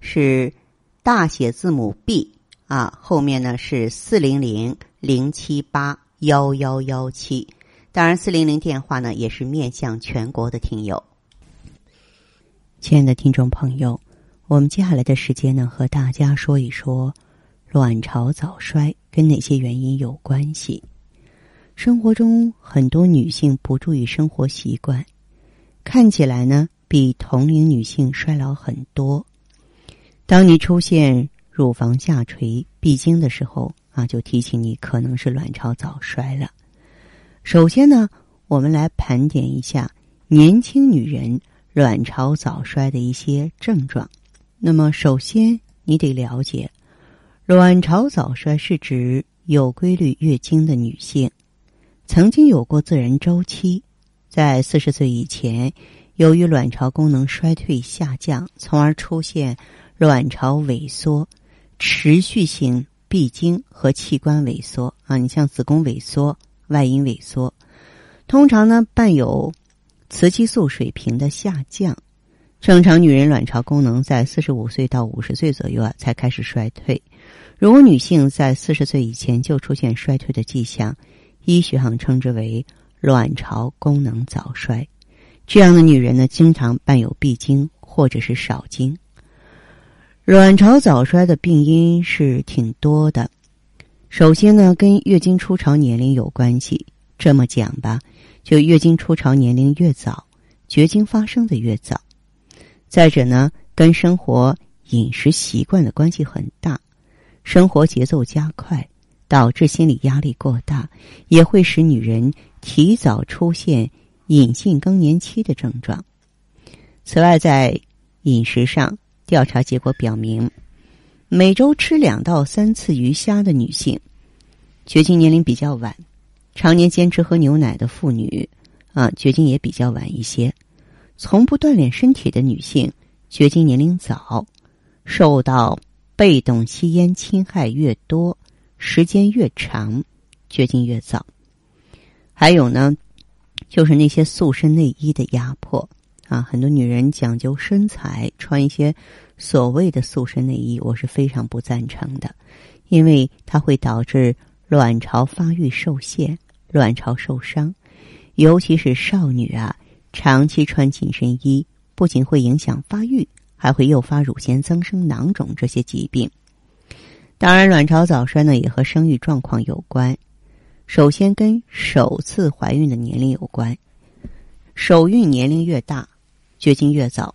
是大写字母 B 啊，后面呢是四零零零七八幺幺幺七。当然，四零零电话呢也是面向全国的听友。亲爱的听众朋友，我们接下来的时间呢，和大家说一说卵巢早衰跟哪些原因有关系。生活中很多女性不注意生活习惯，看起来呢比同龄女性衰老很多。当你出现乳房下垂、闭经的时候啊，就提醒你可能是卵巢早衰了。首先呢，我们来盘点一下年轻女人。卵巢早衰的一些症状，那么首先你得了解，卵巢早衰是指有规律月经的女性，曾经有过自然周期，在四十岁以前，由于卵巢功能衰退下降，从而出现卵巢萎缩、持续性闭经和器官萎缩啊，你像子宫萎缩、外阴萎缩，通常呢伴有。雌激素水平的下降，正常女人卵巢功能在四十五岁到五十岁左右啊才开始衰退。如果女性在四十岁以前就出现衰退的迹象，医学上称之为卵巢功能早衰。这样的女人呢，经常伴有闭经或者是少经。卵巢早衰的病因是挺多的，首先呢，跟月经初潮年龄有关系。这么讲吧。就月经初潮年龄越早，绝经发生的越早。再者呢，跟生活饮食习惯的关系很大。生活节奏加快，导致心理压力过大，也会使女人提早出现隐性更年期的症状。此外，在饮食上，调查结果表明，每周吃两到三次鱼虾的女性，绝经年龄比较晚。常年坚持喝牛奶的妇女，啊，绝经也比较晚一些；从不锻炼身体的女性，绝经年龄早；受到被动吸烟侵害越多，时间越长，绝经越早。还有呢，就是那些塑身内衣的压迫啊，很多女人讲究身材，穿一些所谓的塑身内衣，我是非常不赞成的，因为它会导致卵巢发育受限。卵巢受伤，尤其是少女啊，长期穿紧身衣，不仅会影响发育，还会诱发乳腺增生、囊肿这些疾病。当然，卵巢早衰呢也和生育状况有关。首先，跟首次怀孕的年龄有关，首孕年龄越大，绝经越早；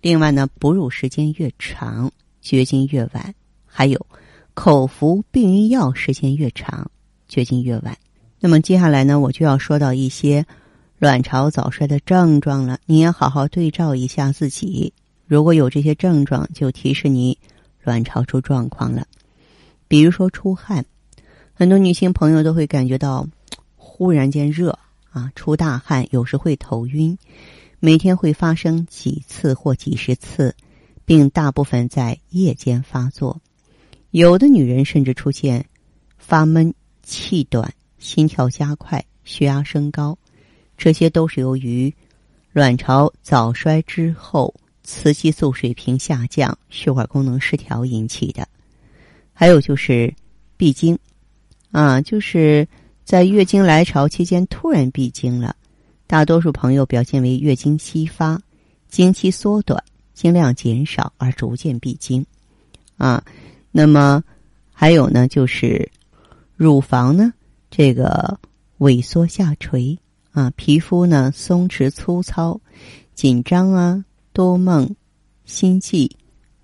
另外呢，哺乳时间越长，绝经越晚；还有口服避孕药时间越长，绝经越晚。那么接下来呢，我就要说到一些卵巢早衰的症状了。你也好好对照一下自己，如果有这些症状，就提示你卵巢出状况了。比如说出汗，很多女性朋友都会感觉到忽然间热啊，出大汗，有时会头晕，每天会发生几次或几十次，并大部分在夜间发作。有的女人甚至出现发闷、气短。心跳加快、血压升高，这些都是由于卵巢早衰之后雌激素水平下降、血管功能失调引起的。还有就是闭经，啊，就是在月经来潮期间突然闭经了。大多数朋友表现为月经稀发、经期缩短、经量减少而逐渐闭经，啊，那么还有呢，就是乳房呢。这个萎缩下垂啊，皮肤呢松弛粗糙、紧张啊，多梦、心悸、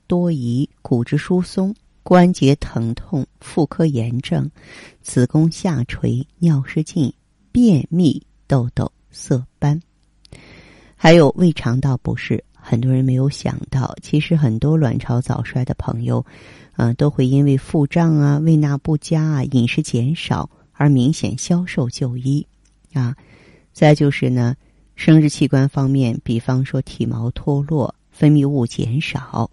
多疑、骨质疏松、关节疼痛、妇科炎症、子宫下垂、尿失禁、便秘、痘痘、色斑，还有胃肠道不适。很多人没有想到，其实很多卵巢早衰的朋友，嗯，都会因为腹胀啊、胃纳不佳啊、饮食减少而明显消瘦就医啊。再就是呢，生殖器官方面，比方说体毛脱落、分泌物减少，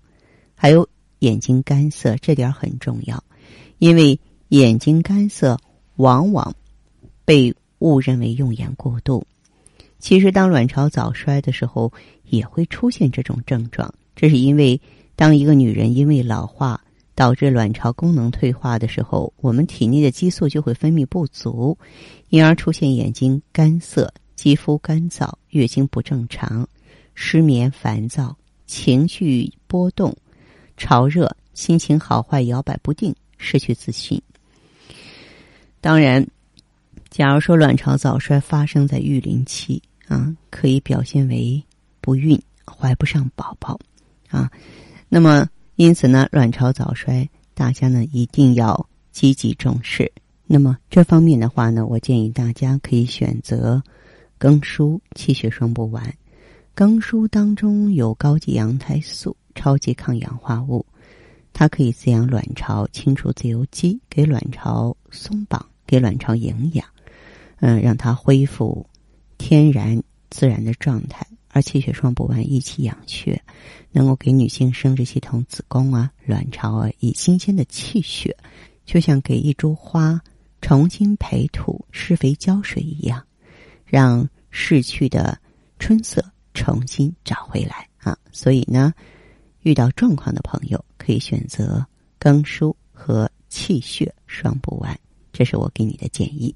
还有眼睛干涩，这点很重要，因为眼睛干涩往往被误认为用眼过度。其实，当卵巢早衰的时候，也会出现这种症状。这是因为，当一个女人因为老化导致卵巢功能退化的时候，我们体内的激素就会分泌不足，因而出现眼睛干涩、肌肤干燥、月经不正常、失眠、烦躁、情绪波动、潮热、心情好坏摇摆不定、失去自信。当然。假如说卵巢早衰发生在育龄期啊，可以表现为不孕、怀不上宝宝啊。那么，因此呢，卵巢早衰大家呢一定要积极重视。那么这方面的话呢，我建议大家可以选择更舒气血双补丸。更舒当中有高级羊胎素、超级抗氧化物，它可以滋养卵巢，清除自由基，给卵巢松绑，给卵巢营养。嗯，让它恢复天然自然的状态，而气血双补丸益气养血，能够给女性生殖系统、子宫啊、卵巢啊以新鲜的气血，就像给一株花重新培土、施肥浇水一样，让逝去的春色重新找回来啊！所以呢，遇到状况的朋友可以选择更舒和气血双补丸，这是我给你的建议。